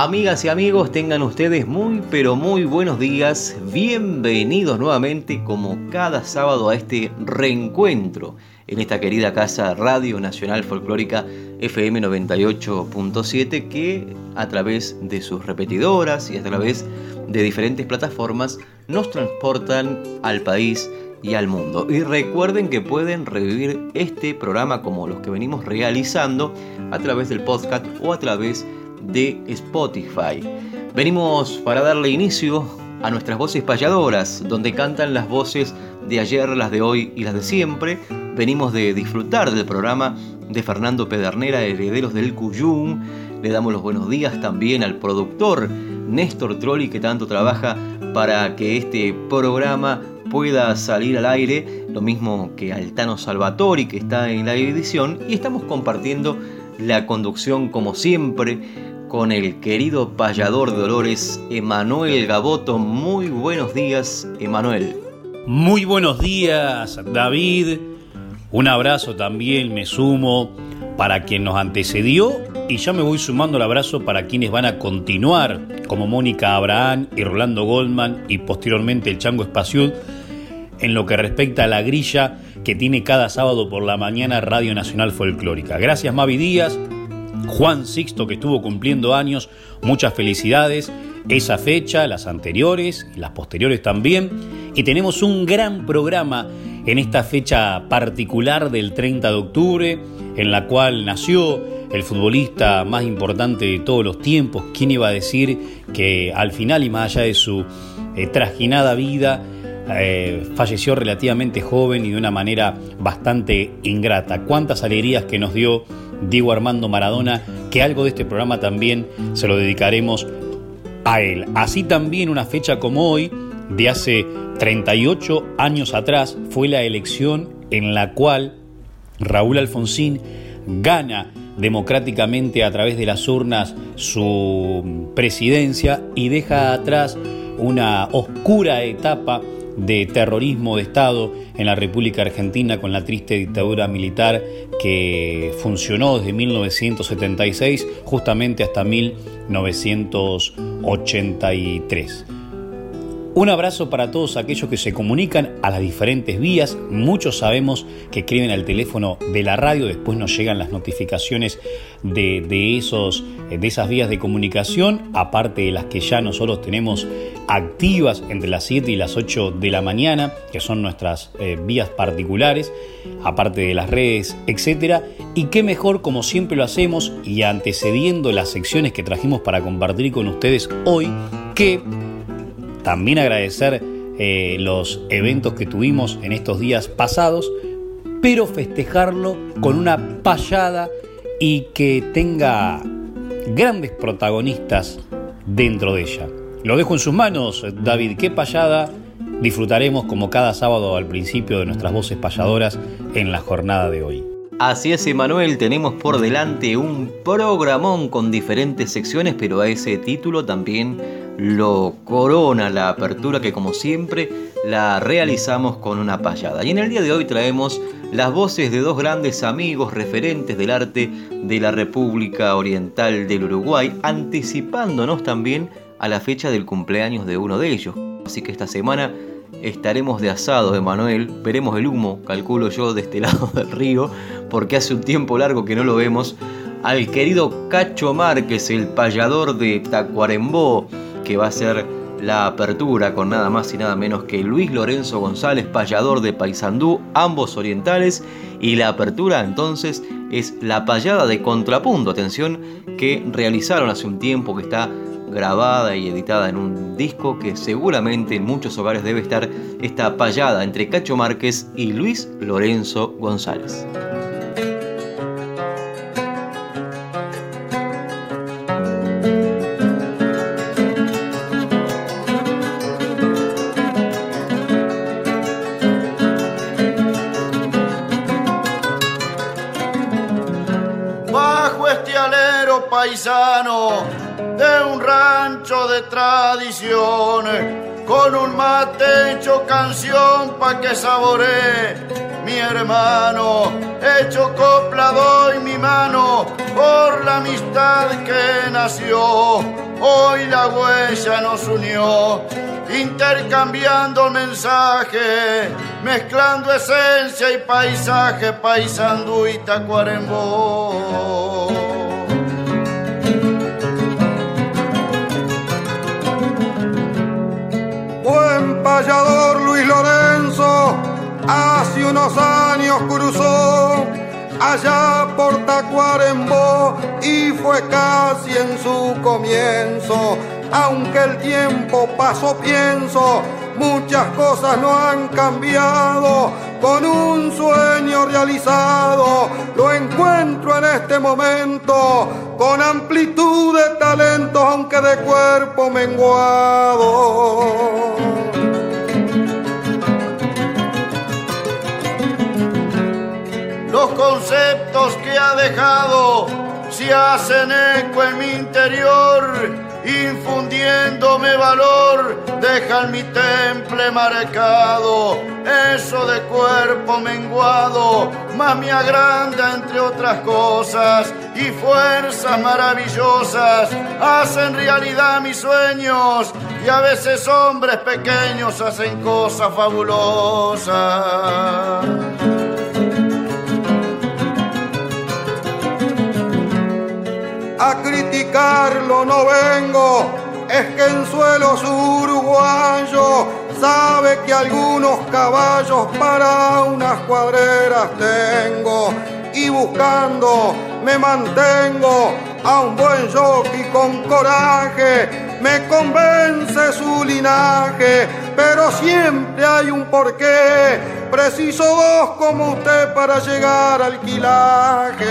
Amigas y amigos, tengan ustedes muy pero muy buenos días. Bienvenidos nuevamente como cada sábado a este reencuentro en esta querida casa Radio Nacional Folclórica FM 98.7 que a través de sus repetidoras y a través de diferentes plataformas nos transportan al país y al mundo. Y recuerden que pueden revivir este programa como los que venimos realizando a través del podcast o a través de de Spotify. Venimos para darle inicio a nuestras voces payadoras, donde cantan las voces de ayer, las de hoy y las de siempre. Venimos de disfrutar del programa de Fernando Pedernera, Herederos del Cuyum. Le damos los buenos días también al productor Néstor Trolli, que tanto trabaja para que este programa pueda salir al aire, lo mismo que Altano Salvatori, que está en la edición, y estamos compartiendo la conducción como siempre con el querido payador de Dolores, Emanuel Gaboto. Muy buenos días, Emanuel. Muy buenos días, David. Un abrazo también me sumo para quien nos antecedió y ya me voy sumando el abrazo para quienes van a continuar, como Mónica Abraham y Rolando Goldman y posteriormente el Chango Espacial, en lo que respecta a la grilla que tiene cada sábado por la mañana Radio Nacional Folclórica. Gracias Mavi Díaz, Juan Sixto que estuvo cumpliendo años, muchas felicidades. Esa fecha, las anteriores y las posteriores también. Y tenemos un gran programa en esta fecha particular del 30 de octubre, en la cual nació el futbolista más importante de todos los tiempos. ¿Quién iba a decir que al final y más allá de su eh, vida, eh, falleció relativamente joven y de una manera bastante ingrata? ¿Cuántas alegrías que nos dio Diego Armando Maradona, que algo de este programa también se lo dedicaremos a él. Así también una fecha como hoy, de hace 38 años atrás, fue la elección en la cual Raúl Alfonsín gana democráticamente a través de las urnas su presidencia y deja atrás una oscura etapa de terrorismo de Estado en la República Argentina con la triste dictadura militar que funcionó desde 1976 justamente hasta 1983. Un abrazo para todos aquellos que se comunican a las diferentes vías. Muchos sabemos que escriben al teléfono de la radio, después nos llegan las notificaciones de, esos, de esas vías de comunicación, aparte de las que ya nosotros tenemos activas entre las 7 y las 8 de la mañana, que son nuestras eh, vías particulares, aparte de las redes, etc. Y qué mejor, como siempre lo hacemos, y antecediendo las secciones que trajimos para compartir con ustedes hoy, que también agradecer eh, los eventos que tuvimos en estos días pasados, pero festejarlo con una payada y que tenga grandes protagonistas dentro de ella. Lo dejo en sus manos, David. ¿Qué payada disfrutaremos como cada sábado al principio de nuestras voces payadoras en la jornada de hoy? Así es, Emanuel, tenemos por delante un programón con diferentes secciones, pero a ese título también lo corona la apertura que como siempre la realizamos con una payada. Y en el día de hoy traemos las voces de dos grandes amigos referentes del arte de la República Oriental del Uruguay, anticipándonos también a la fecha del cumpleaños de uno de ellos. Así que esta semana estaremos de asado, Emanuel. Veremos el humo, calculo yo, de este lado del río, porque hace un tiempo largo que no lo vemos al querido Cacho Márquez, el payador de Tacuarembó, que va a ser la apertura con nada más y nada menos que Luis Lorenzo González, payador de Paysandú, ambos orientales, y la apertura entonces es la payada de contrapunto, atención, que realizaron hace un tiempo, que está grabada y editada en un disco que seguramente en muchos hogares debe estar esta payada entre Cacho Márquez y Luis Lorenzo González. Con un mate hecho canción pa' que saboree mi hermano, hecho copla doy mi mano por la amistad que nació, hoy la huella nos unió, intercambiando mensaje, mezclando esencia y paisaje, paisandú y tacuarembó. Payador Luis Lorenzo hace unos años cruzó allá por Tacuarembó y fue casi en su comienzo. Aunque el tiempo pasó, pienso, muchas cosas no han cambiado. Con un sueño realizado, lo encuentro en este momento, con amplitud de talento, aunque de cuerpo menguado. Los conceptos que ha dejado se hacen eco en mi interior, infundiéndome valor, dejan mi temple marcado, eso de cuerpo menguado, más me agranda entre otras cosas, y fuerzas maravillosas hacen realidad mis sueños, y a veces hombres pequeños hacen cosas fabulosas. A criticarlo no vengo, es que en suelos uruguayos sabe que algunos caballos para unas cuadreras tengo. Y buscando me mantengo a un buen jockey con coraje, me convence su linaje, pero siempre hay un porqué, preciso dos como usted para llegar al quilaje.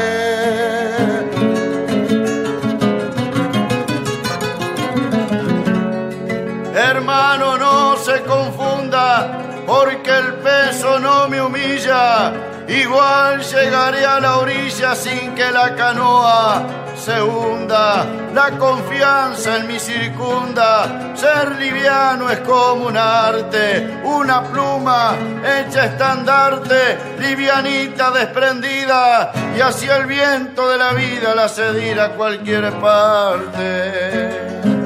Hermano, no se confunda, porque el peso no me humilla. Igual llegaré a la orilla sin que la canoa se hunda. La confianza en mi circunda. Ser liviano es como un arte, una pluma hecha estandarte, livianita desprendida y hacia el viento de la vida la cedir a cualquier parte.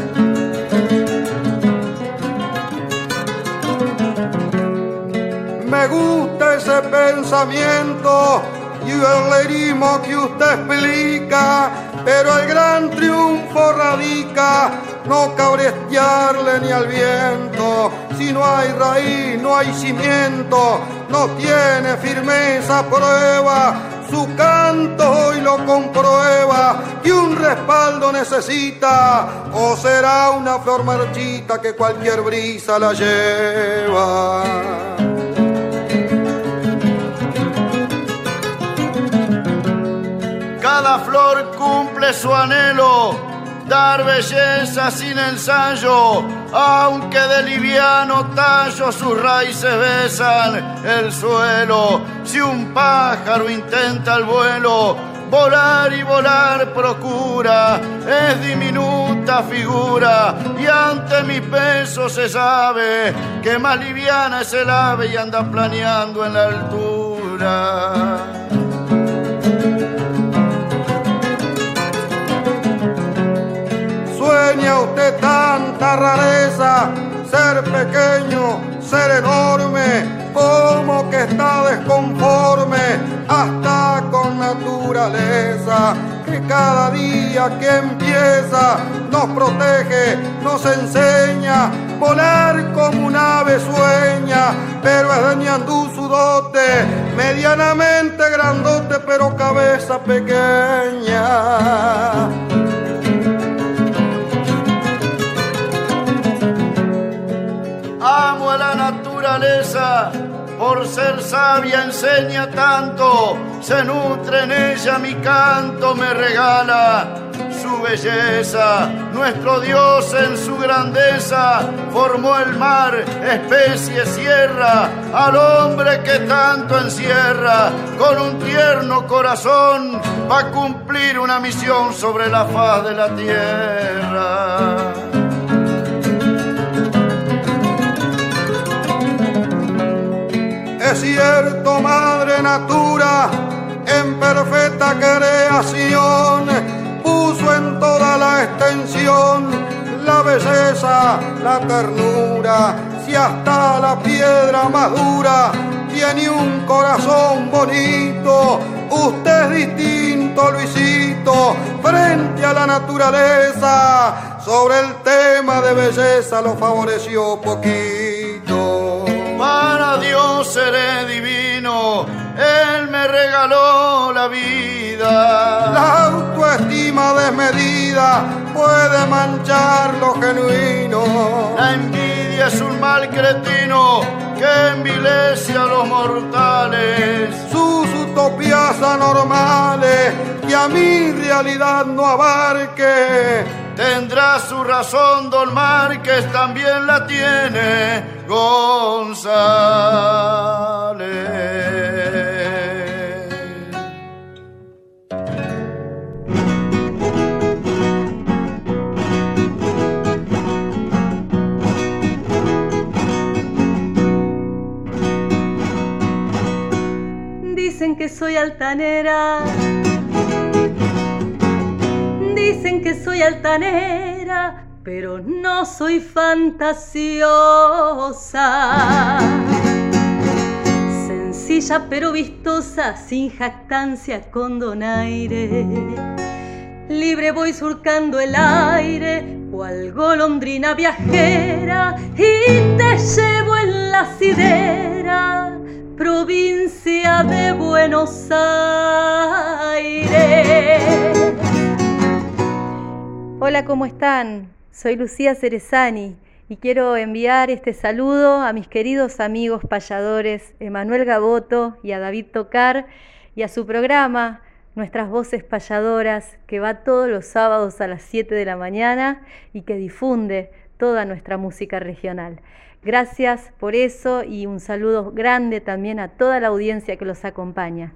Me gusta ese pensamiento y el lerismo que usted explica, pero el gran triunfo radica no cabrestearle ni al viento. Si no hay raíz, no hay cimiento, no tiene firmeza, prueba. Su canto hoy lo comprueba y un respaldo necesita, o será una flor marchita que cualquier brisa la lleva. Cada flor cumple su anhelo, dar belleza sin ensayo, aunque de liviano tallo sus raíces besan el suelo. Si un pájaro intenta el vuelo, volar y volar procura, es diminuta figura y ante mi peso se sabe que más liviana es el ave y anda planeando en la altura. Sueña usted tanta rareza, ser pequeño, ser enorme, como que está desconforme hasta con naturaleza. que cada día que empieza nos protege, nos enseña volar como un ave sueña, pero es de su dote, medianamente grandote, pero cabeza pequeña. Amo a la naturaleza por ser sabia enseña tanto, se nutre en ella mi canto, me regala su belleza. Nuestro Dios en su grandeza formó el mar, especie sierra, al hombre que tanto encierra, con un tierno corazón va a cumplir una misión sobre la faz de la tierra. Es cierto, madre natura, en perfecta creación, puso en toda la extensión la belleza, la ternura, si hasta la piedra más dura tiene un corazón bonito, usted es distinto, Luisito, frente a la naturaleza, sobre el tema de belleza lo favoreció poquito. Para Dios seré divino, Él me regaló la vida. La autoestima desmedida puede manchar lo genuino. La envidia es un mal cretino que envilece a los mortales. Sus utopías anormales que a mi realidad no abarque Tendrá su razón Don Márquez, también la tiene González. Dicen que soy altanera Dicen que soy altanera, pero no soy fantasiosa. Sencilla pero vistosa, sin jactancia, con donaire. Libre voy surcando el aire, cual golondrina viajera, y te llevo en la sidera, provincia de Buenos Aires. Hola, ¿cómo están? Soy Lucía Cerezani y quiero enviar este saludo a mis queridos amigos payadores Emanuel Gaboto y a David Tocar y a su programa Nuestras Voces Payadoras que va todos los sábados a las 7 de la mañana y que difunde toda nuestra música regional. Gracias por eso y un saludo grande también a toda la audiencia que los acompaña.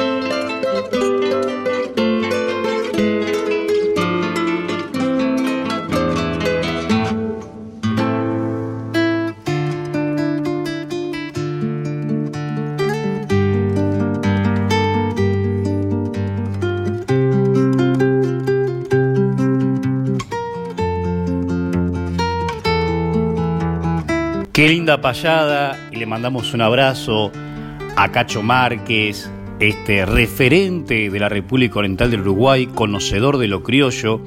Qué linda payada y le mandamos un abrazo a Cacho Márquez, este referente de la República Oriental del Uruguay, conocedor de lo criollo.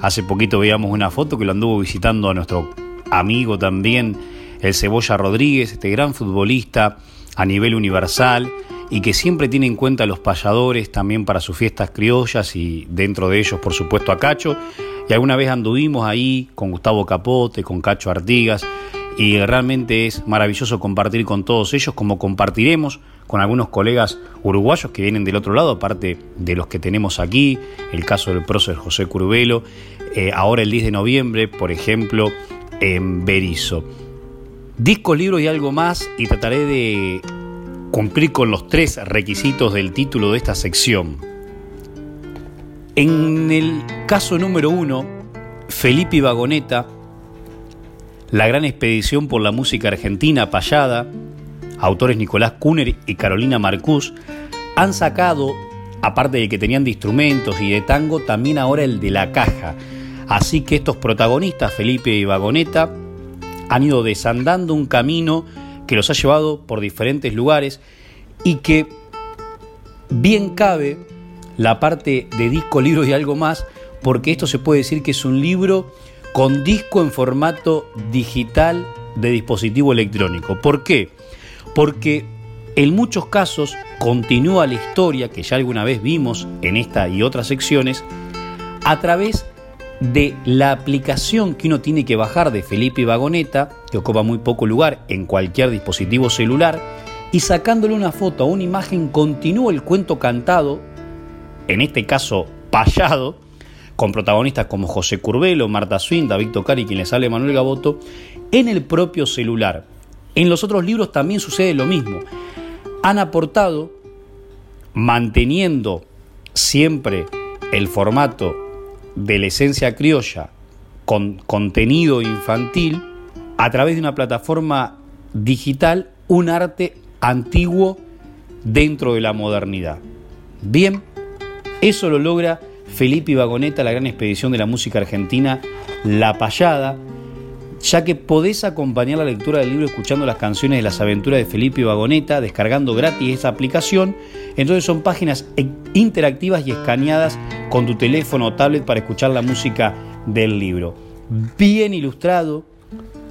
Hace poquito veíamos una foto que lo anduvo visitando a nuestro amigo también, el Cebolla Rodríguez, este gran futbolista a nivel universal y que siempre tiene en cuenta a los payadores también para sus fiestas criollas y dentro de ellos, por supuesto, a Cacho. Y alguna vez anduvimos ahí con Gustavo Capote, con Cacho Artigas y realmente es maravilloso compartir con todos ellos, como compartiremos con algunos colegas uruguayos que vienen del otro lado, aparte de los que tenemos aquí, el caso del prócer José Curvelo, eh, ahora el 10 de noviembre, por ejemplo, en Berizo. Disco, libro y algo más, y trataré de cumplir con los tres requisitos del título de esta sección. En el caso número uno, Felipe Vagoneta la gran expedición por la música argentina Payada, autores Nicolás Kuner y Carolina Marcús, han sacado aparte de que tenían de instrumentos y de tango, también ahora el de la caja. Así que estos protagonistas, Felipe y Vagoneta, han ido desandando un camino que los ha llevado por diferentes lugares y que bien cabe la parte de disco, libro y algo más, porque esto se puede decir que es un libro con disco en formato digital de dispositivo electrónico. ¿Por qué? Porque en muchos casos continúa la historia que ya alguna vez vimos en esta y otras secciones a través de la aplicación que uno tiene que bajar de Felipe Vagoneta, que ocupa muy poco lugar en cualquier dispositivo celular, y sacándole una foto o una imagen continúa el cuento cantado, en este caso payado, con protagonistas como José Curbelo, Marta Swin, David Tocari quien les habla Manuel Gaboto, en el propio celular. En los otros libros también sucede lo mismo. Han aportado, manteniendo siempre el formato de la esencia criolla con contenido infantil, a través de una plataforma digital, un arte antiguo dentro de la modernidad. Bien, eso lo logra Felipe y Vagoneta, la gran expedición de la música argentina, La Payada, ya que podés acompañar la lectura del libro escuchando las canciones de las aventuras de Felipe y Vagoneta, descargando gratis esa aplicación. Entonces son páginas interactivas y escaneadas con tu teléfono o tablet para escuchar la música del libro. Bien ilustrado,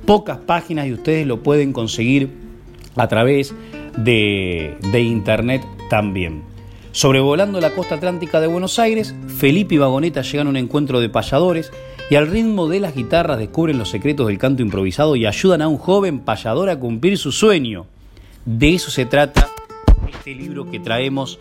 pocas páginas y ustedes lo pueden conseguir a través de internet también. Sobrevolando la costa atlántica de Buenos Aires, Felipe y Vagoneta llegan a un encuentro de payadores y al ritmo de las guitarras descubren los secretos del canto improvisado y ayudan a un joven payador a cumplir su sueño. De eso se trata este libro que traemos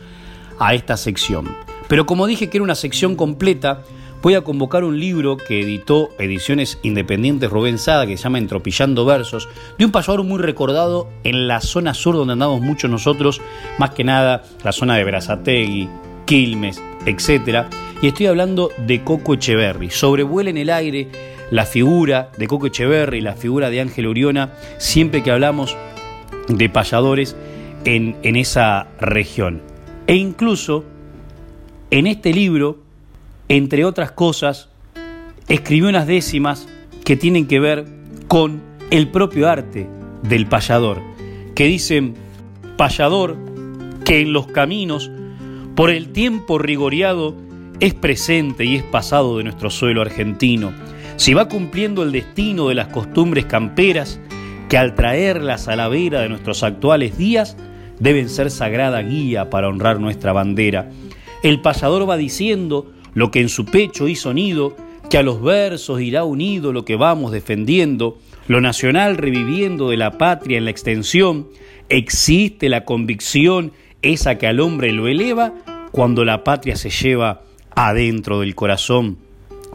a esta sección. Pero como dije que era una sección completa, voy a convocar un libro que editó Ediciones Independientes Rubén Sada, que se llama Entropillando Versos, de un payador muy recordado en la zona sur donde andamos muchos nosotros, más que nada la zona de Berazategui, Quilmes, etc. Y estoy hablando de Coco Echeverry. Sobrevuela en el aire la figura de Coco Echeverry, la figura de Ángel Uriona, siempre que hablamos de payadores en, en esa región. E incluso en este libro, entre otras cosas, escribió unas décimas que tienen que ver con el propio arte del payador, que dicen, payador que en los caminos, por el tiempo rigoreado, es presente y es pasado de nuestro suelo argentino, si va cumpliendo el destino de las costumbres camperas, que al traerlas a la vera de nuestros actuales días, deben ser sagrada guía para honrar nuestra bandera. El payador va diciendo lo que en su pecho hizo nido, que a los versos irá unido lo que vamos defendiendo, lo nacional reviviendo de la patria en la extensión, existe la convicción esa que al hombre lo eleva cuando la patria se lleva adentro del corazón.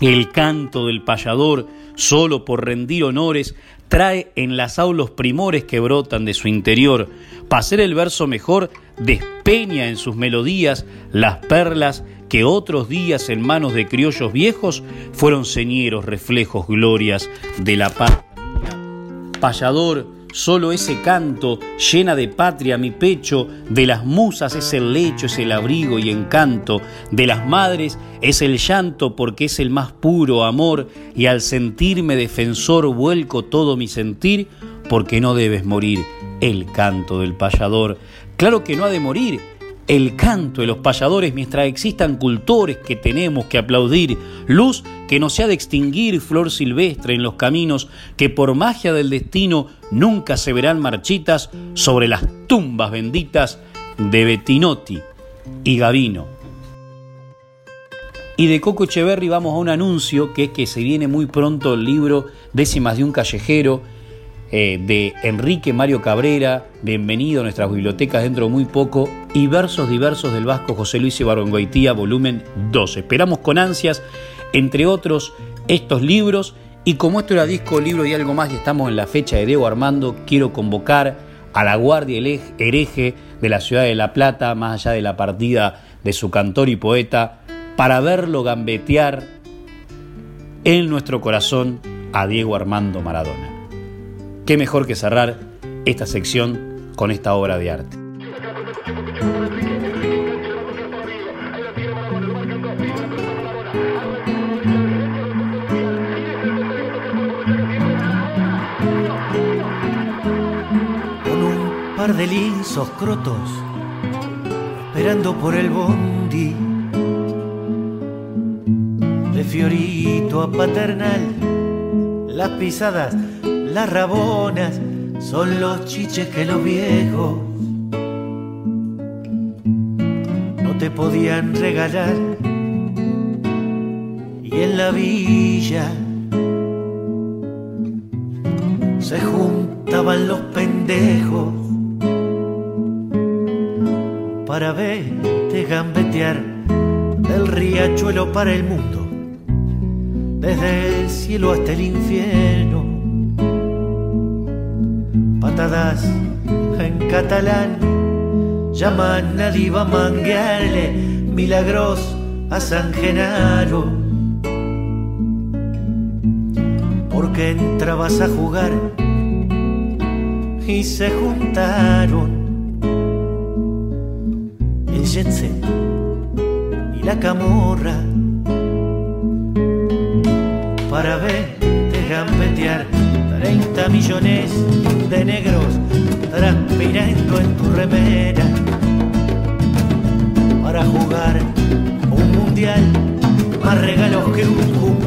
El canto del payador, solo por rendir honores, trae en las aulos primores que brotan de su interior. Para hacer el verso mejor, despeña en sus melodías las perlas que otros días en manos de criollos viejos fueron señeros, reflejos, glorias de la paz. Payador, Solo ese canto llena de patria mi pecho, de las musas es el lecho, es el abrigo y encanto, de las madres es el llanto porque es el más puro amor, y al sentirme defensor vuelco todo mi sentir, porque no debes morir el canto del payador. Claro que no ha de morir, el canto de los payadores mientras existan cultores que tenemos que aplaudir, luz que no se ha de extinguir, flor silvestre en los caminos que por magia del destino nunca se verán marchitas sobre las tumbas benditas de Bettinotti y Gavino. Y de Coco Echeverry vamos a un anuncio que es que se viene muy pronto el libro Décimas de un callejero, eh, de Enrique Mario Cabrera, bienvenido a nuestras bibliotecas dentro de muy poco, y versos diversos del vasco José Luis Ibargüengoitía, volumen 2. Esperamos con ansias, entre otros, estos libros, y como esto era disco, libro y algo más, y estamos en la fecha de Diego Armando, quiero convocar a la guardia hereje de la ciudad de La Plata, más allá de la partida de su cantor y poeta, para verlo gambetear en nuestro corazón a Diego Armando Maradona qué mejor que cerrar esta sección con esta obra de arte. Con un par de lisos crotos, esperando por el bondi. De Fiorito a Paternal, las pisadas las rabonas, son los chiches que los viejos no te podían regalar. Y en la villa se juntaban los pendejos para verte gambetear del riachuelo para el mundo, desde el cielo hasta el infierno. Patadas en catalán llaman a diva manguearle milagros a San Genaro. Porque entrabas a jugar y se juntaron el jet y la camorra para verte gambetear 30 millones de negros transpirando en tu remera para jugar un mundial más regalos que un cumpleaños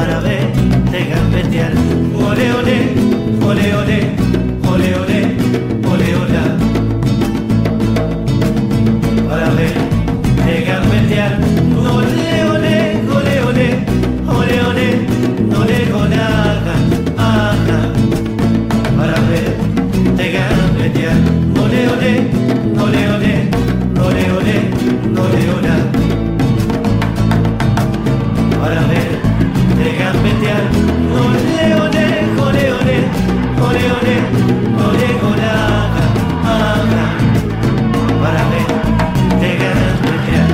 para verte gambetear. Ole, ole, ole, ole, ole, ole, ole, ole. Para verte gambetear. Ole, ole, ole, ole, ole, gambetear. Ole, ole, ole, ole, ole, ole, ole. Para ver de gambetear.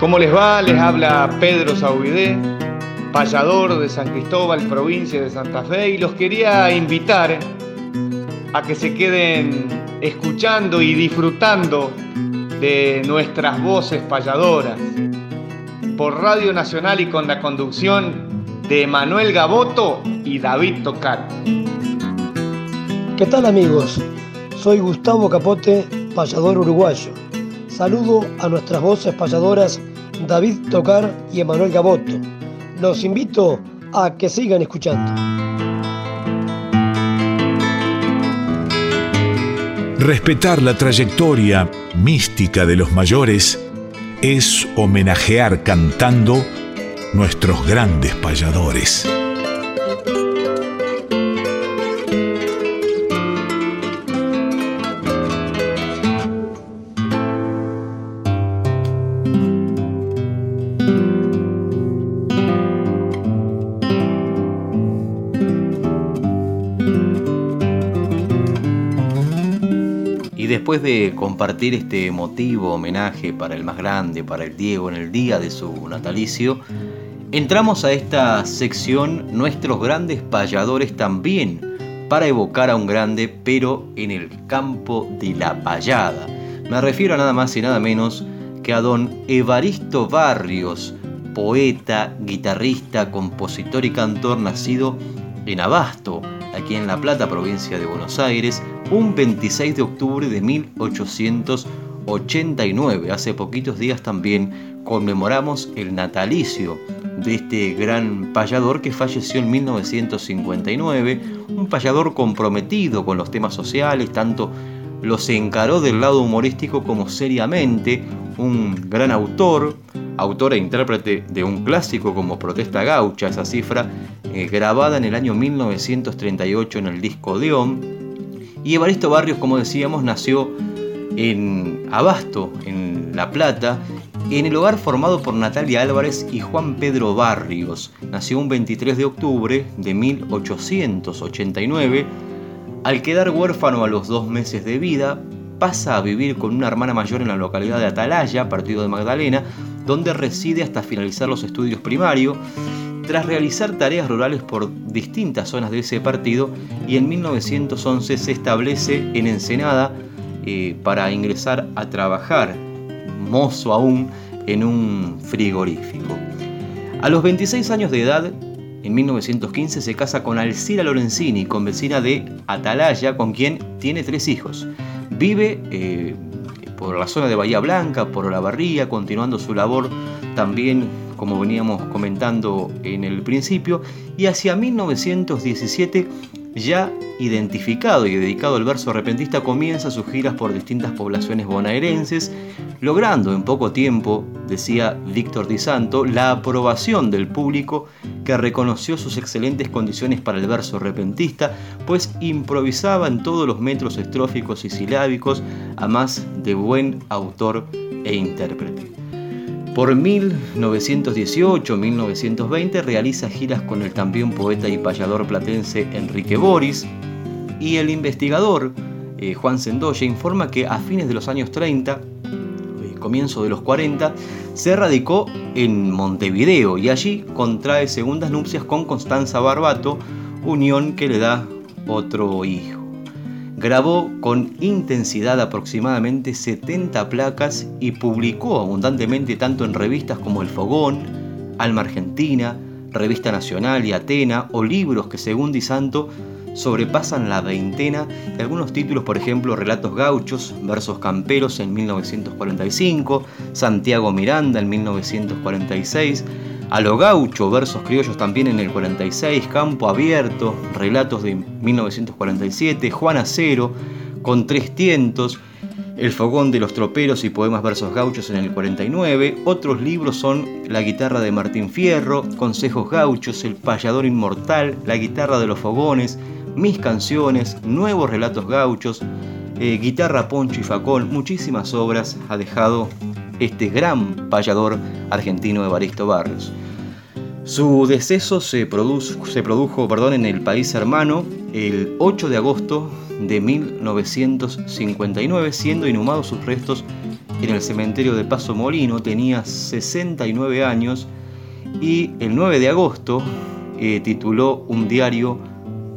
¿Cómo les va? Les habla Pedro Saubidé, payador de San Cristóbal, provincia de Santa Fe, y los quería invitar a que se queden escuchando y disfrutando de nuestras voces payadoras por Radio Nacional y con la conducción de Manuel Gaboto y David Tocar. ¿Qué tal amigos? Soy Gustavo Capote, payador uruguayo. Saludo a nuestras voces payadoras David Tocar y Emanuel Gaboto. Los invito a que sigan escuchando. Respetar la trayectoria mística de los mayores es homenajear cantando nuestros grandes payadores. De compartir este emotivo homenaje para el más grande, para el Diego, en el día de su natalicio, entramos a esta sección Nuestros grandes payadores también, para evocar a un grande, pero en el campo de la payada. Me refiero a nada más y nada menos que a don Evaristo Barrios, poeta, guitarrista, compositor y cantor nacido en Abasto, aquí en La Plata, provincia de Buenos Aires, un 26 de octubre de 1889. Hace poquitos días también conmemoramos el natalicio de este gran payador que falleció en 1959, un payador comprometido con los temas sociales, tanto los encaró del lado humorístico como seriamente, un gran autor, autor e intérprete de un clásico como Protesta Gaucha, esa cifra eh, grabada en el año 1938 en el disco Deón. Y Evaristo Barrios, como decíamos, nació en Abasto, en La Plata, en el hogar formado por Natalia Álvarez y Juan Pedro Barrios. Nació un 23 de octubre de 1889. Al quedar huérfano a los dos meses de vida, pasa a vivir con una hermana mayor en la localidad de Atalaya, partido de Magdalena, donde reside hasta finalizar los estudios primarios tras realizar tareas rurales por distintas zonas de ese partido y en 1911 se establece en Ensenada eh, para ingresar a trabajar, mozo aún, en un frigorífico. A los 26 años de edad, en 1915 se casa con Alcira Lorenzini, convecina de Atalaya, con quien tiene tres hijos. Vive eh, por la zona de Bahía Blanca, por Olavarría, continuando su labor también como veníamos comentando en el principio, y hacia 1917 ya identificado y dedicado al verso repentista comienza sus giras por distintas poblaciones bonaerenses, logrando en poco tiempo, decía Víctor Di Santo, la aprobación del público que reconoció sus excelentes condiciones para el verso repentista, pues improvisaba en todos los metros estróficos y silábicos, a más de buen autor e intérprete. Por 1918-1920 realiza giras con el también poeta y payador platense Enrique Boris y el investigador eh, Juan Sendoya informa que a fines de los años 30, eh, comienzo de los 40, se radicó en Montevideo y allí contrae segundas nupcias con Constanza Barbato, unión que le da otro hijo. Grabó con intensidad aproximadamente 70 placas y publicó abundantemente tanto en revistas como El Fogón, Alma Argentina, Revista Nacional y Atena, o libros que según Di Santo sobrepasan la veintena de algunos títulos, por ejemplo, Relatos Gauchos, Versos Camperos en 1945, Santiago Miranda en 1946, a lo gaucho, versos criollos también en el 46, Campo Abierto, relatos de 1947, Juan Acero, con tres tientos, El Fogón de los Troperos y Poemas Versos Gauchos en el 49. Otros libros son La guitarra de Martín Fierro, Consejos Gauchos, El Payador Inmortal, La guitarra de los Fogones, Mis Canciones, Nuevos Relatos Gauchos, eh, Guitarra Poncho y Facón, muchísimas obras ha dejado este gran payador argentino Evaristo Barrios. Su deceso se, produjo, perdón, en el país hermano el 8 de agosto de 1959, siendo inhumados sus restos en el cementerio de Paso Molino. Tenía 69 años y el 9 de agosto eh, tituló un diario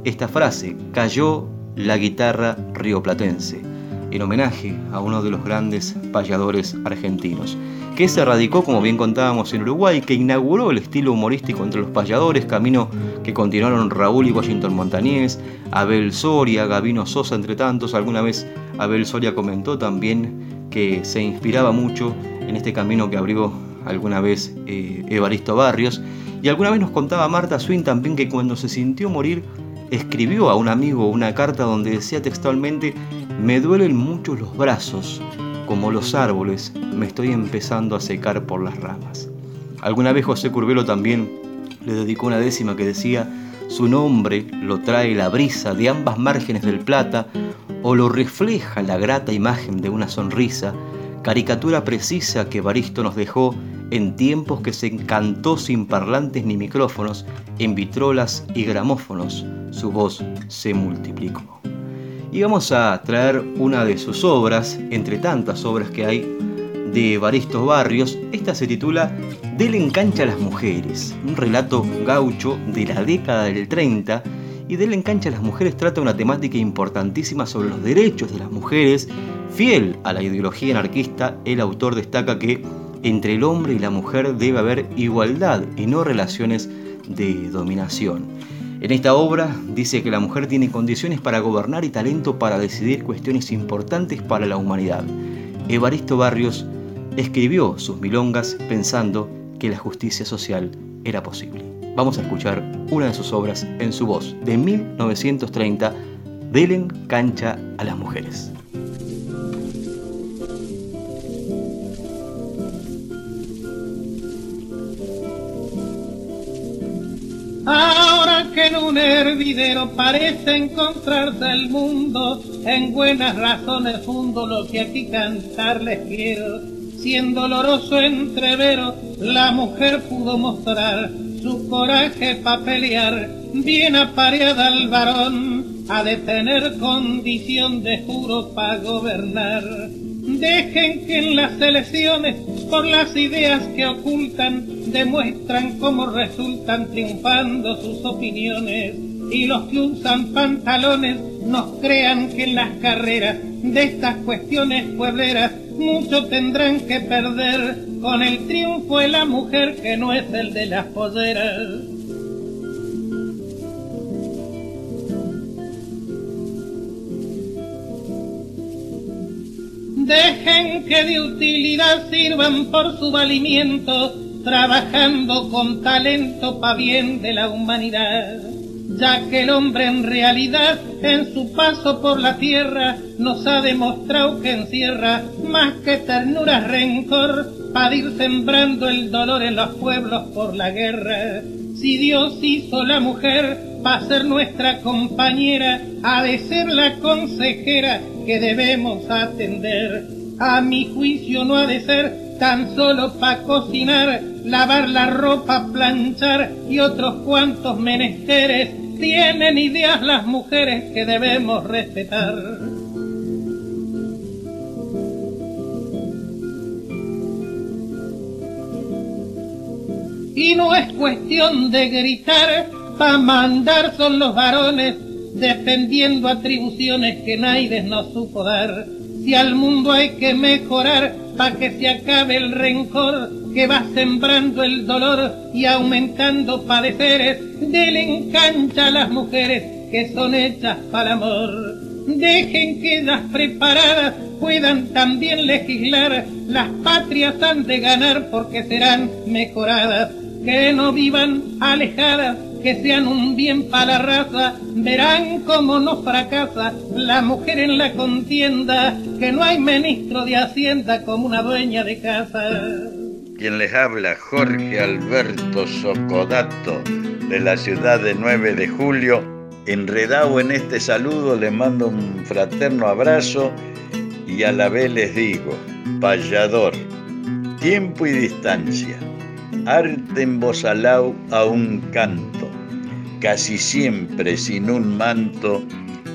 esta frase, cayó la guitarra rioplatense. En homenaje a uno de los grandes payadores argentinos, que se radicó, como bien contábamos, en Uruguay, que inauguró el estilo humorístico entre los payadores, camino que continuaron Raúl y Washington Montañés, Abel Soria, Gavino Sosa, entre tantos. Alguna vez Abel Soria comentó también que se inspiraba mucho en este camino que abrió alguna vez eh, Evaristo Barrios. Y alguna vez nos contaba Marta Swin también que cuando se sintió morir, escribió a un amigo una carta donde decía textualmente, me duelen mucho los brazos, como los árboles, me estoy empezando a secar por las ramas. Alguna vez José Curbelo también le dedicó una décima que decía, su nombre lo trae la brisa de ambas márgenes del plata o lo refleja la grata imagen de una sonrisa, caricatura precisa que Baristo nos dejó en tiempos que se encantó sin parlantes ni micrófonos, en vitrolas y gramófonos, su voz se multiplicó. Y vamos a traer una de sus obras, entre tantas obras que hay de Baristos Barrios. Esta se titula Del engancha a las mujeres, un relato gaucho de la década del 30. Y Del engancha a las mujeres trata una temática importantísima sobre los derechos de las mujeres. Fiel a la ideología anarquista, el autor destaca que entre el hombre y la mujer debe haber igualdad y no relaciones de dominación. En esta obra dice que la mujer tiene condiciones para gobernar y talento para decidir cuestiones importantes para la humanidad. Evaristo Barrios escribió sus milongas pensando que la justicia social era posible. Vamos a escuchar una de sus obras en su voz de 1930, Delen cancha a las mujeres. En un hervidero parece encontrarse el mundo, en buenas razones fundo lo que aquí cantar les quiero. Siendo doloroso entrevero, la mujer pudo mostrar su coraje pa' pelear, bien apareada al varón, ha de tener condición de juro pa' gobernar. Dejen que en las elecciones, por las ideas que ocultan, demuestran cómo resultan triunfando sus opiniones. Y los que usan pantalones nos crean que en las carreras de estas cuestiones puebleras mucho tendrán que perder con el triunfo de la mujer que no es el de las polleras. Dejen que de utilidad sirvan por su valimiento, trabajando con talento pa' bien de la humanidad. Ya que el hombre en realidad en su paso por la tierra nos ha demostrado que encierra más que ternura rencor para ir sembrando el dolor en los pueblos por la guerra. Si Dios hizo la mujer para ser nuestra compañera, ha de ser la consejera que debemos atender. A mi juicio no ha de ser tan solo para cocinar, lavar la ropa, planchar y otros cuantos menesteres. Tienen ideas las mujeres que debemos respetar. Y no es cuestión de gritar, pa' mandar son los varones, defendiendo atribuciones que nadie nos supo dar. Si al mundo hay que mejorar pa' que se acabe el rencor que va sembrando el dolor y aumentando padeceres, del encancha a las mujeres que son hechas para el amor. Dejen que ellas preparadas puedan también legislar, las patrias han de ganar porque serán mejoradas, que no vivan alejadas que sean un bien para la raza, verán cómo no fracasa la mujer en la contienda, que no hay ministro de Hacienda como una dueña de casa. Quien les habla, Jorge Alberto Socodato, de la ciudad de 9 de julio. Enredado en este saludo, les mando un fraterno abrazo y a la vez les digo, payador, tiempo y distancia, arte en voz a un canto, casi siempre sin un manto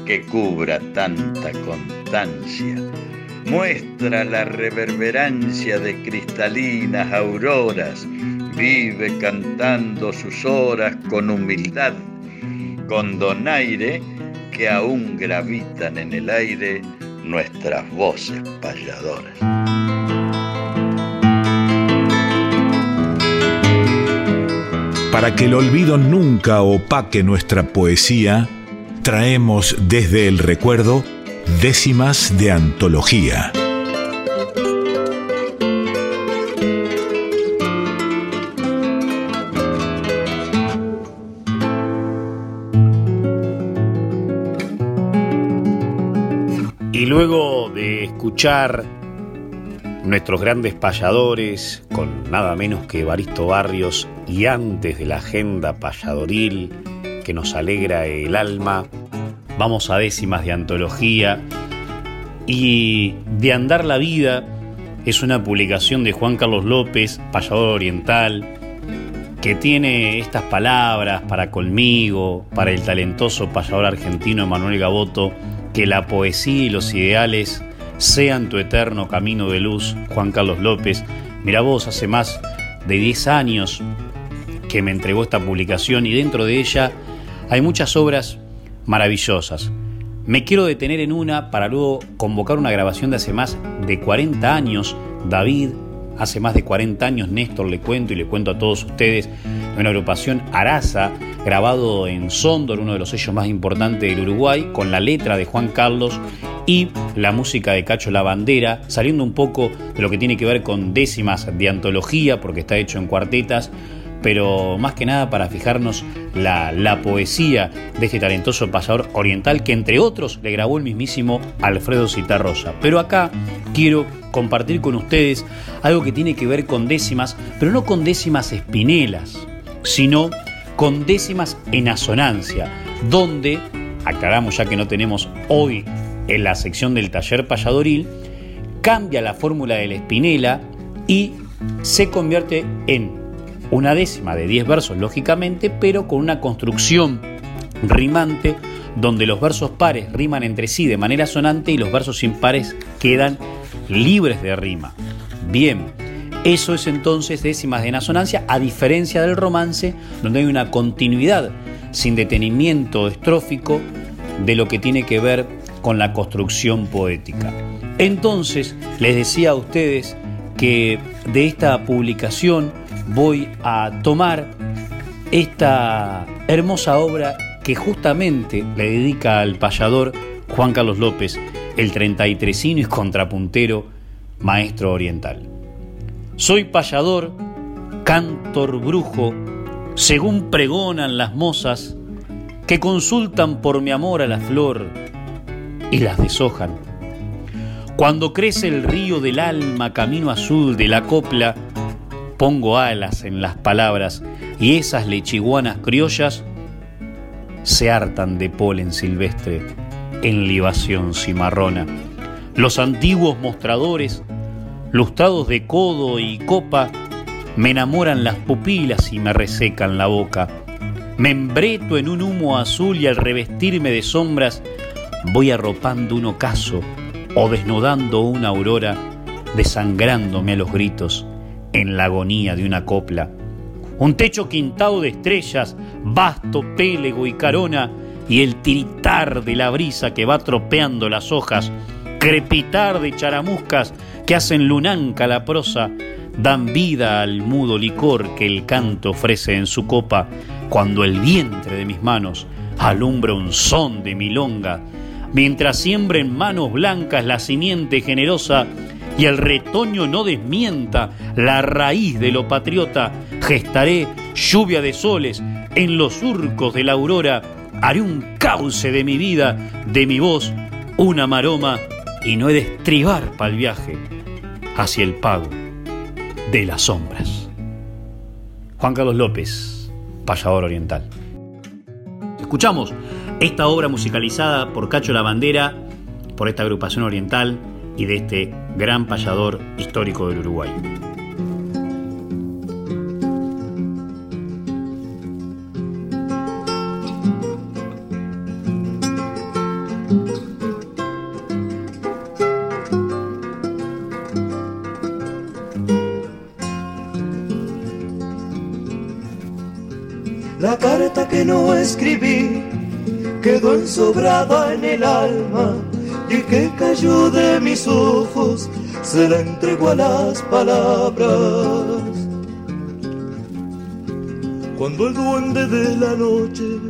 que cubra tanta constancia. Muestra la reverberancia de cristalinas auroras, vive cantando sus horas con humildad, con donaire que aún gravitan en el aire nuestras voces payadoras. Para que el olvido nunca opaque nuestra poesía, traemos desde el recuerdo décimas de antología. Y luego de escuchar nuestros grandes payadores con nada menos que Baristo Barrios y antes de la agenda payadoril que nos alegra el alma, vamos a décimas de antología y de andar la vida es una publicación de Juan Carlos López, payador oriental, que tiene estas palabras para conmigo, para el talentoso payador argentino Manuel Gaboto, que la poesía y los ideales sean tu eterno camino de luz, Juan Carlos López. Mira vos, hace más de 10 años que me entregó esta publicación y dentro de ella hay muchas obras maravillosas. Me quiero detener en una para luego convocar una grabación de hace más de 40 años. David, hace más de 40 años, Néstor le cuento y le cuento a todos ustedes, una agrupación Araza, grabado en Sondor, uno de los sellos más importantes del Uruguay, con la letra de Juan Carlos y la música de Cacho La Bandera, saliendo un poco de lo que tiene que ver con décimas de antología, porque está hecho en cuartetas, pero más que nada para fijarnos la, la, poesía de este talentoso pasador oriental que entre otros le grabó el mismísimo Alfredo Citarrosa. Pero acá quiero compartir con ustedes algo que tiene que ver con décimas, pero no con décimas espinelas, sino con décimas en asonancia, donde, aclaramos ya que no tenemos hoy en la sección del taller payadoril, cambia la fórmula de la espinela y se convierte en una décima de 10 versos, lógicamente, pero con una construcción rimante donde los versos pares riman entre sí de manera sonante y los versos impares quedan libres de rima. Bien, eso es entonces décimas de asonancia, a diferencia del romance, donde hay una continuidad sin detenimiento estrófico de lo que tiene que ver con la construcción poética. Entonces, les decía a ustedes que de esta publicación voy a tomar esta hermosa obra que justamente le dedica al payador Juan Carlos López, el 33 y contrapuntero maestro oriental. Soy payador, cantor brujo, según pregonan las mozas que consultan por mi amor a la flor y las deshojan. Cuando crece el río del alma, camino azul de la copla, pongo alas en las palabras y esas lechiguanas criollas se hartan de polen silvestre en libación cimarrona. Los antiguos mostradores, lustrados de codo y copa, me enamoran las pupilas y me resecan la boca. Me embreto en un humo azul y al revestirme de sombras voy arropando un ocaso o desnudando una aurora, desangrándome a los gritos en la agonía de una copla. Un techo quintado de estrellas, vasto pélego y carona, y el tiritar de la brisa que va tropeando las hojas, crepitar de charamuscas que hacen lunanca la prosa, dan vida al mudo licor que el canto ofrece en su copa, cuando el vientre de mis manos alumbra un son de milonga, mientras siembra en manos blancas la simiente generosa y el retoño no desmienta la raíz de lo patriota, gestaré lluvia de soles en los surcos de la aurora, haré un cauce de mi vida, de mi voz, una maroma, y no he de estribar para el viaje hacia el pago de las sombras. Juan Carlos López, payador oriental. Escuchamos esta obra musicalizada por Cacho La Bandera, por esta agrupación oriental y de este gran payador histórico del Uruguay. La carta que no escribí quedó ensobrada en el alma y que cayó de mis ojos se la entregó a las palabras. Cuando el duende de la noche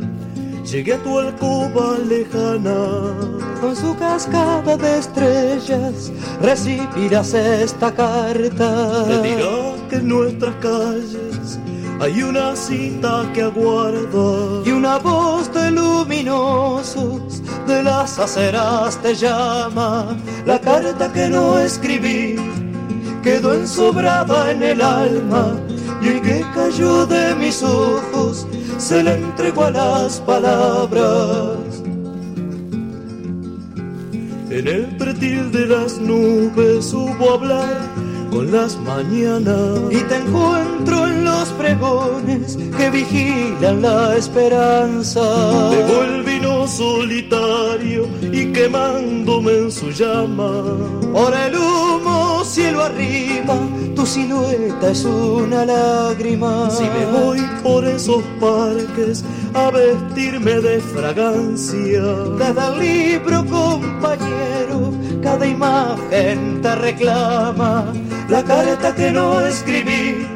llegue a tu alcoba lejana, con su cascada de estrellas recibirás esta carta. Te dirá que en nuestras calles hay una cita que aguarda y una voz de luminosos de las aceras te llama. La carta que no escribí quedó ensobrada en el alma y que cayó de mis ojos se le entregó a las palabras. En el pretil de las nubes hubo hablar con las mañanas y te encuentro en los pregones que vigilan la esperanza. El solitario y quemándome en su llama. Por el humo cielo arriba, tu silueta es una lágrima. Si me voy por esos parques a vestirme de fragancia, cada libro compañero, cada imagen te reclama la carta que no escribí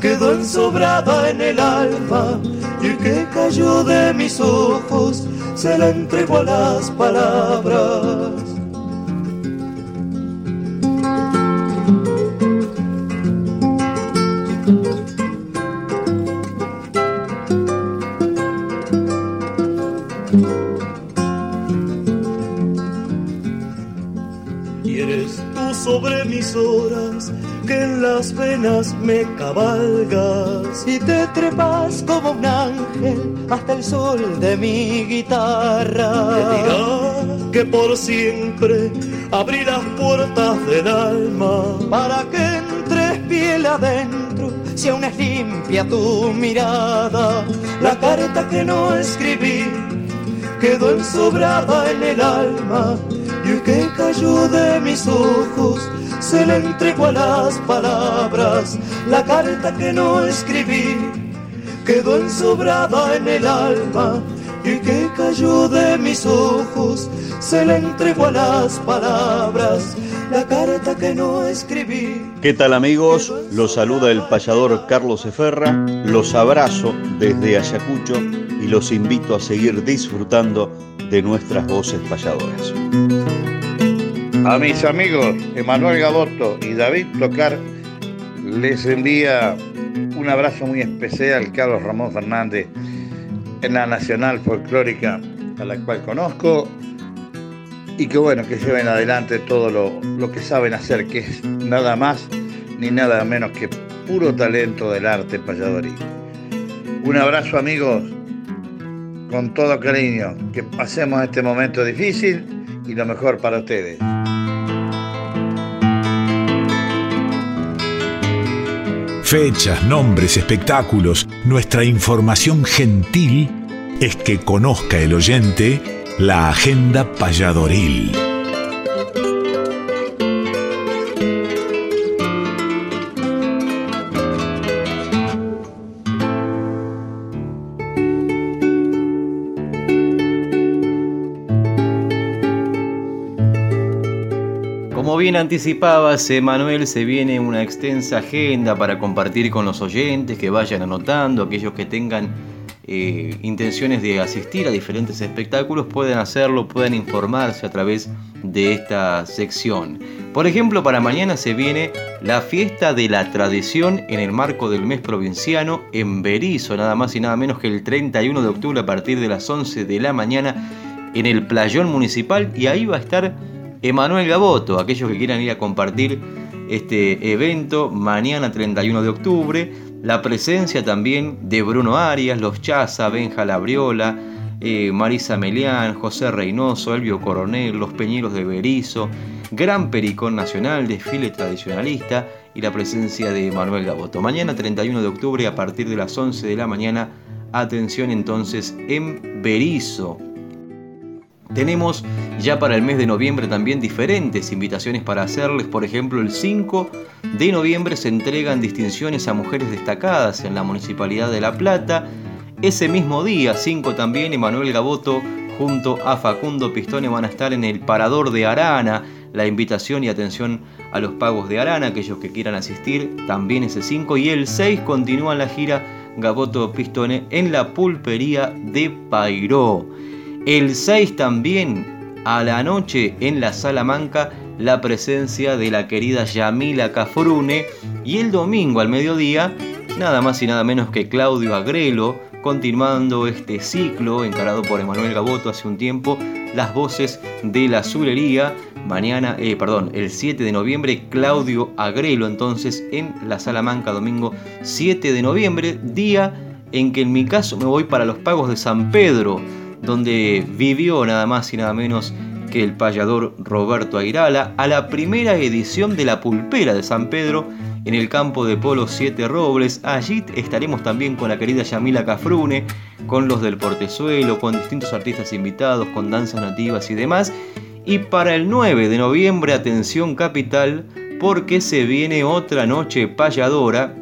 quedó ensobrada en el alma y que cayó de mis ojos se la entregó a las palabras. Y eres tú sobre mis horas que en las venas me cabalgas y te trepas como un ángel hasta el sol de mi guitarra. Te dirá que por siempre abrí las puertas del alma para que entres piel adentro si aún es limpia tu mirada. La carta que no escribí quedó ensobrada en el alma y que cayó de mis ojos se le entregó a las palabras la carta que no escribí quedó ensobrada en el alma y que cayó de mis ojos se le entregó a las palabras la carta que no escribí ¿Qué tal amigos? Los saluda el payador Carlos Eferra, los abrazo desde Ayacucho y los invito a seguir disfrutando de nuestras voces payadoras. A mis amigos Emanuel Gaboto y David Tocar les envía un abrazo muy especial Carlos Ramón Fernández en la Nacional Folclórica a la cual conozco y que bueno, que lleven adelante todo lo, lo que saben hacer, que es nada más ni nada menos que puro talento del arte payadorí. Un abrazo amigos, con todo cariño, que pasemos este momento difícil y lo mejor para ustedes. Fechas, nombres, espectáculos, nuestra información gentil es que conozca el oyente la agenda payadoril. Bien anticipabas, Manuel, se viene una extensa agenda para compartir con los oyentes, que vayan anotando, aquellos que tengan eh, intenciones de asistir a diferentes espectáculos pueden hacerlo, pueden informarse a través de esta sección. Por ejemplo, para mañana se viene la fiesta de la tradición en el marco del mes provinciano en Berizo, nada más y nada menos que el 31 de octubre a partir de las 11 de la mañana en el playón municipal y ahí va a estar Emanuel Gaboto, aquellos que quieran ir a compartir este evento mañana 31 de octubre. La presencia también de Bruno Arias, Los Chaza, Benja Labriola, eh, Marisa Melián, José Reynoso, Elvio Coronel, Los Peñeros de Berizo, Gran Pericón Nacional, desfile tradicionalista y la presencia de Manuel Gaboto. Mañana 31 de octubre a partir de las 11 de la mañana, atención entonces en Berizo. Tenemos ya para el mes de noviembre también diferentes invitaciones para hacerles. Por ejemplo, el 5 de noviembre se entregan distinciones a mujeres destacadas en la Municipalidad de La Plata. Ese mismo día, 5 también, Emanuel Gaboto, junto a Facundo Pistone van a estar en el Parador de Arana. La invitación y atención a los pagos de Arana, aquellos que quieran asistir, también ese 5 y el 6 continúa la gira Gaboto Pistone en la pulpería de Pairó. El 6 también a la noche en la Salamanca la presencia de la querida Yamila Cafrune y el domingo al mediodía nada más y nada menos que Claudio Agrelo continuando este ciclo encarado por Emanuel Gaboto hace un tiempo, las voces de la azulería. Mañana, eh, perdón, el 7 de noviembre, Claudio Agrelo, entonces en la Salamanca, domingo 7 de noviembre, día en que en mi caso me voy para los pagos de San Pedro, donde vivió nada más y nada menos que el payador Roberto Airala, a la primera edición de la pulpera de San Pedro en el campo de polo 7 Robles. Allí estaremos también con la querida Yamila Cafrune, con los del Portezuelo, con distintos artistas invitados, con danzas nativas y demás. Y para el 9 de noviembre, atención capital, porque se viene otra noche payadora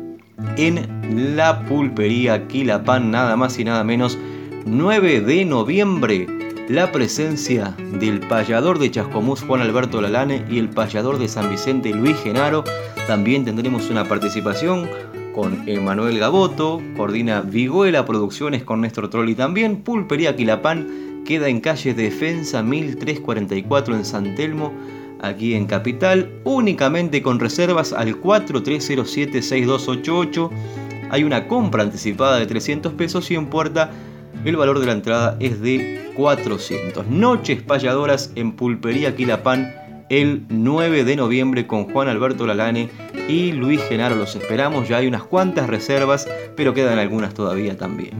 en la pulpería Quilapán, nada más y nada menos. 9 de noviembre, la presencia del payador de Chascomús Juan Alberto Lalane y el payador de San Vicente Luis Genaro. También tendremos una participación con Emanuel Gaboto, coordina Viguela Producciones con Néstor Trolli también, Pulpería Quilapán queda en calle Defensa 1344 en San Telmo, aquí en Capital, únicamente con reservas al 4307-6288. Hay una compra anticipada de 300 pesos y en puerta el valor de la entrada es de 400. Noches payadoras en Pulpería Quilapán el 9 de noviembre con Juan Alberto Lalane y Luis Genaro. Los esperamos, ya hay unas cuantas reservas, pero quedan algunas todavía también.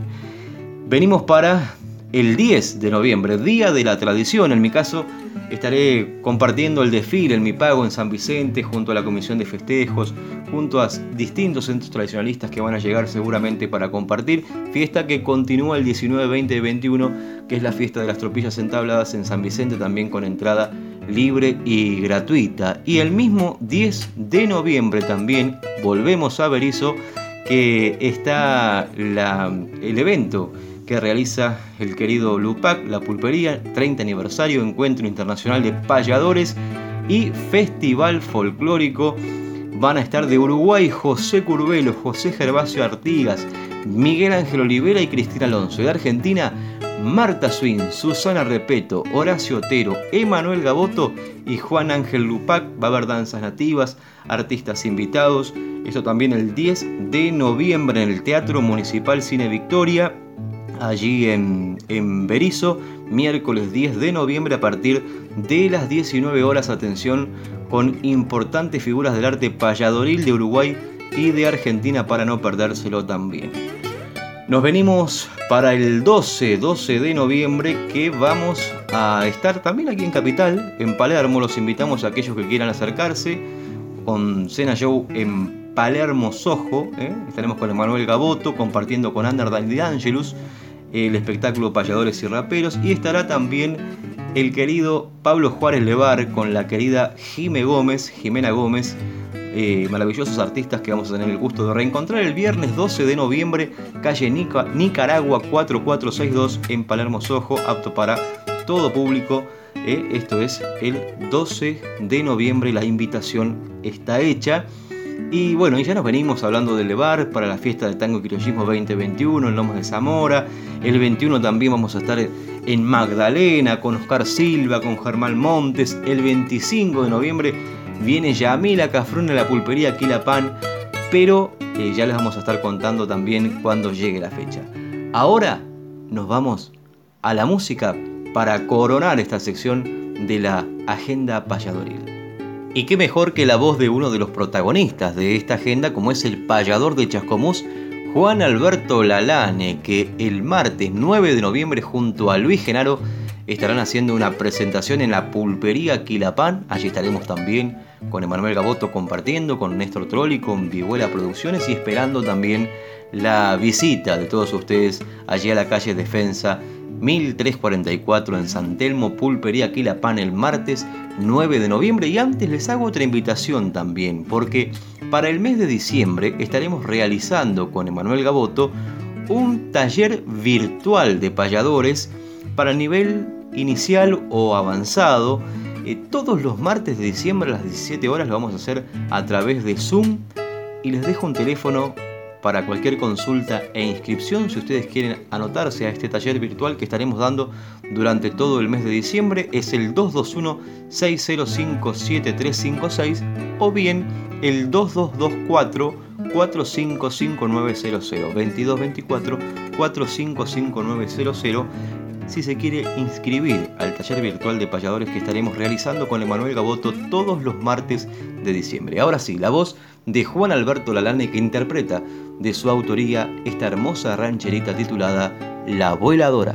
Venimos para el 10 de noviembre, Día de la Tradición. En mi caso, estaré compartiendo el desfile en mi pago en San Vicente, junto a la Comisión de Festejos, junto a distintos centros tradicionalistas que van a llegar seguramente para compartir. Fiesta que continúa el 19, 20 y 21, que es la fiesta de las tropillas entabladas en San Vicente, también con entrada libre y gratuita. Y el mismo 10 de noviembre también volvemos a Berizo, que está el evento que realiza el querido Lupac, la pulpería, 30 aniversario, encuentro internacional de payadores y festival folclórico. Van a estar de Uruguay José Curvelo, José Gervasio Artigas, Miguel Ángel Olivera y Cristina Alonso. De Argentina, Marta Swin, Susana Repeto, Horacio Otero, Emanuel Gaboto y Juan Ángel Lupac. Va a haber danzas nativas, artistas invitados. Esto también el 10 de noviembre en el Teatro Municipal Cine Victoria allí en, en Berizo, miércoles 10 de noviembre a partir de las 19 horas. Atención con importantes figuras del arte payadoril de Uruguay y de Argentina para no perdérselo también. Nos venimos para el 12, 12 de noviembre que vamos a estar también aquí en Capital, en Palermo. Los invitamos a aquellos que quieran acercarse con Cena Show en Palermo Sojo. ¿eh? Estaremos con Emanuel Gaboto compartiendo con Ander de Angelus el espectáculo Payadores y Raperos y estará también el querido Pablo Juárez Levar con la querida Jime Gómez, Jimena Gómez, eh, maravillosos artistas que vamos a tener el gusto de reencontrar el viernes 12 de noviembre, calle Nicaragua 4462 en Palermo Sojo, apto para todo público. Eh, esto es el 12 de noviembre, la invitación está hecha. Y bueno, y ya nos venimos hablando del Levar para la fiesta de Tango y Criollismo 2021 en Lomas de Zamora. El 21 también vamos a estar en Magdalena con Oscar Silva, con Germán Montes. El 25 de noviembre viene Yamila Cafrún a la pulpería Pan, pero eh, ya les vamos a estar contando también cuando llegue la fecha. Ahora nos vamos a la música para coronar esta sección de la agenda payadoril. Y qué mejor que la voz de uno de los protagonistas de esta agenda, como es el payador de Chascomús, Juan Alberto Lalane, que el martes 9 de noviembre junto a Luis Genaro estarán haciendo una presentación en la pulpería Quilapán. Allí estaremos también con Emanuel Gaboto compartiendo, con Néstor Trolli, con Vihuela Producciones y esperando también la visita de todos ustedes allí a la calle Defensa 1344 en San Telmo, Pulpería Quilapán el martes 9 de noviembre. Y antes les hago otra invitación también, porque para el mes de diciembre estaremos realizando con Emanuel Gaboto un taller virtual de payadores para nivel inicial o avanzado. Eh, todos los martes de diciembre a las 17 horas lo vamos a hacer a través de Zoom y les dejo un teléfono para cualquier consulta e inscripción si ustedes quieren anotarse a este taller virtual que estaremos dando durante todo el mes de diciembre es el 221-605-7356 o bien el 2224 455900 2224 455900 si se quiere inscribir al taller virtual de payadores que estaremos realizando con Emanuel Gaboto todos los martes de diciembre. Ahora sí, la voz de Juan Alberto Lalane que interpreta de su autoría esta hermosa rancherita titulada La Vueladora.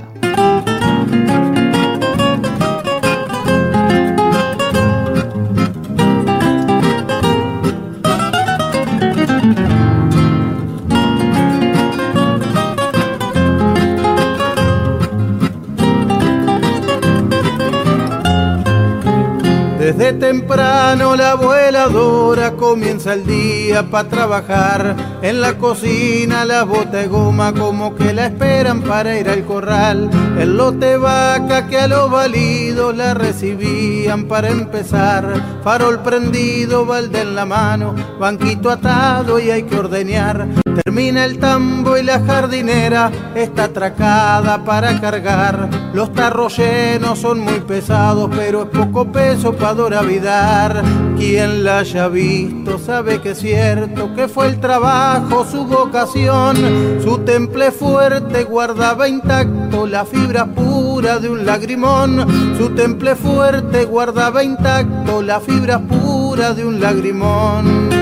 Desde temprano la vueladora comienza el día para trabajar. En la cocina la bota de goma como que la esperan para ir al corral. El lote vaca que a los validos la recibían para empezar. Farol prendido, balde en la mano, banquito atado y hay que ordeñar. Termina el tambo y la jardinera está atracada para cargar. Los tarros llenos son muy pesados, pero es poco peso para Doravidar. Quien la haya visto sabe que es cierto que fue el trabajo su vocación. Su temple fuerte guardaba intacto la fibra pura de un lagrimón. Su temple fuerte guardaba intacto la fibra pura de un lagrimón.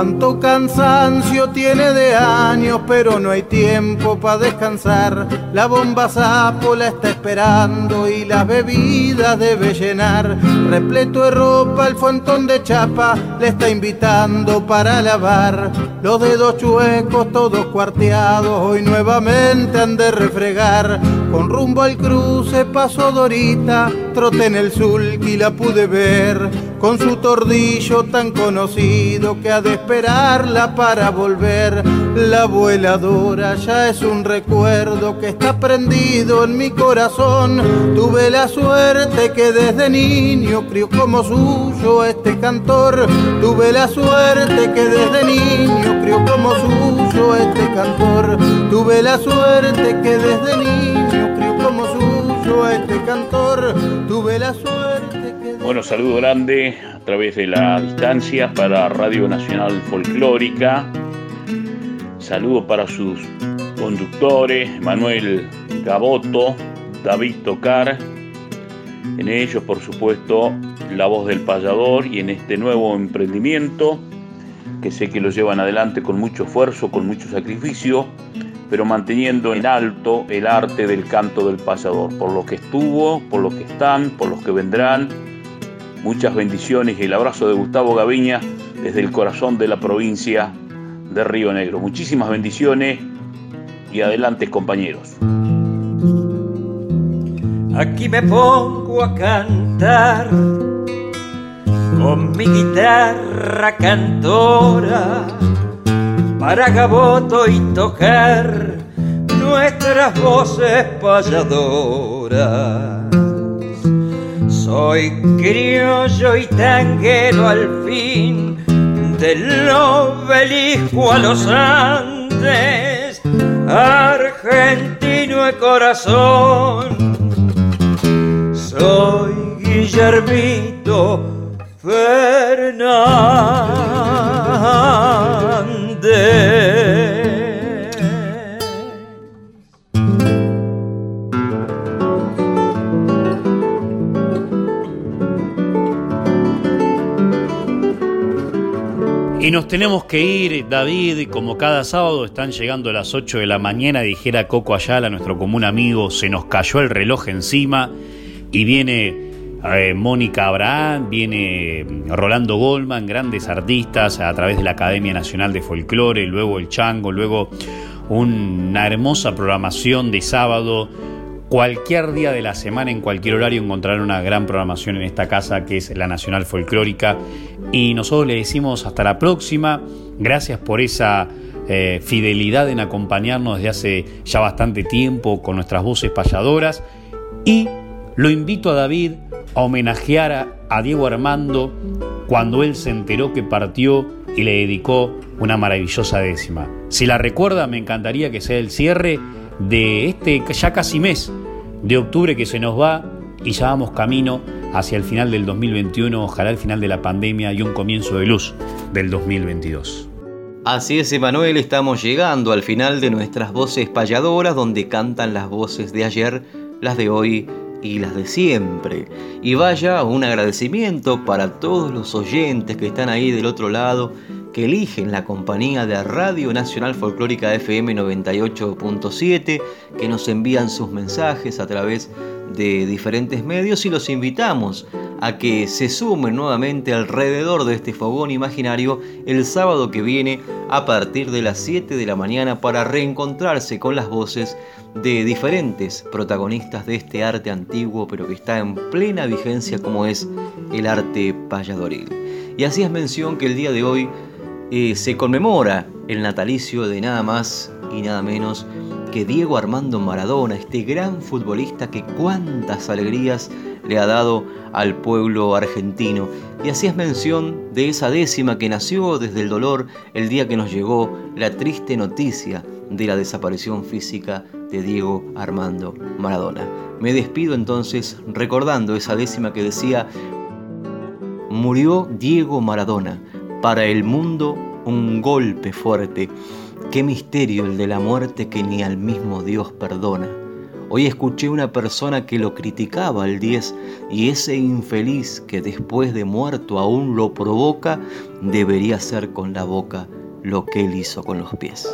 Cuánto cansancio tiene de años, pero no hay tiempo para descansar. La bomba sapo la está esperando y la bebida debe llenar. Repleto de ropa, el fuentón de chapa le está invitando para lavar. Los dedos chuecos, todos cuarteados, hoy nuevamente han de refregar. Con rumbo al cruce pasó Dorita, trote en el sulky la pude ver. Con su tordillo tan conocido que ha de esperarla para volver. La vueladora ya es un recuerdo que está prendido en mi corazón. Tuve la suerte que desde niño crió como suyo este cantor. Tuve la suerte que desde niño crió como suyo este cantor. Tuve la suerte que desde niño crió como suyo este cantor. Tuve la suerte Bueno, saludo grande a través de la distancia para Radio Nacional Folclórica. Saludo para sus conductores, Manuel Gaboto, David Tocar. En ellos, por supuesto, la voz del payador y en este nuevo emprendimiento que sé que lo llevan adelante con mucho esfuerzo, con mucho sacrificio, pero manteniendo en alto el arte del canto del payador, por lo que estuvo, por lo que están, por los que vendrán. Muchas bendiciones y el abrazo de Gustavo Gaviña desde el corazón de la provincia de Río Negro. Muchísimas bendiciones y adelante compañeros. Aquí me pongo a cantar con mi guitarra cantora para Gaboto y tocar nuestras voces payadoras. Soy criollo y tanguero al fin del obelisco a los Andes, argentino de corazón. Soy Guillermito Fernández. Y nos tenemos que ir, David, como cada sábado están llegando las 8 de la mañana, dijera Coco Ayala, nuestro común amigo, se nos cayó el reloj encima y viene eh, Mónica Abraham, viene Rolando Goldman, grandes artistas a través de la Academia Nacional de Folclore, luego el Chango, luego una hermosa programación de sábado. Cualquier día de la semana, en cualquier horario, encontrarán una gran programación en esta casa que es la Nacional Folclórica. Y nosotros le decimos hasta la próxima. Gracias por esa eh, fidelidad en acompañarnos desde hace ya bastante tiempo con nuestras voces payadoras. Y lo invito a David a homenajear a, Diego Armando cuando él se enteró que partió y le dedicó una maravillosa décima. Si la recuerda, me encantaría que sea el cierre de este ya casi mes de octubre que se nos va y ya vamos camino hacia el final del 2021, ojalá el final de la pandemia y un comienzo de luz del 2022. Así es, Emanuel, estamos llegando al final de nuestras voces payadoras, donde cantan las voces de ayer, las de hoy y las de siempre. Y vaya un agradecimiento para todos los oyentes que están ahí del otro lado, que eligen la compañía de Radio Nacional Folclórica FM 98.7, que nos envían sus mensajes a través de diferentes medios y los invitamos a que se sumen nuevamente alrededor de este fogón imaginario el sábado que viene a partir de las 7 de la mañana para reencontrarse con las voces de diferentes protagonistas de este arte antiguo pero que está en plena vigencia como es el arte payadoril. Y así es mención que el día de hoy eh, se conmemora el natalicio de nada más y nada menos que Diego Armando Maradona, este gran futbolista que cuántas alegrías le ha dado al pueblo argentino. Y así es mención de esa décima que nació desde el dolor el día que nos llegó la triste noticia de la desaparición física de Diego Armando Maradona. Me despido entonces recordando esa décima que decía, murió Diego Maradona, para el mundo un golpe fuerte, qué misterio el de la muerte que ni al mismo Dios perdona. Hoy escuché una persona que lo criticaba al 10 y ese infeliz que después de muerto aún lo provoca, debería hacer con la boca lo que él hizo con los pies.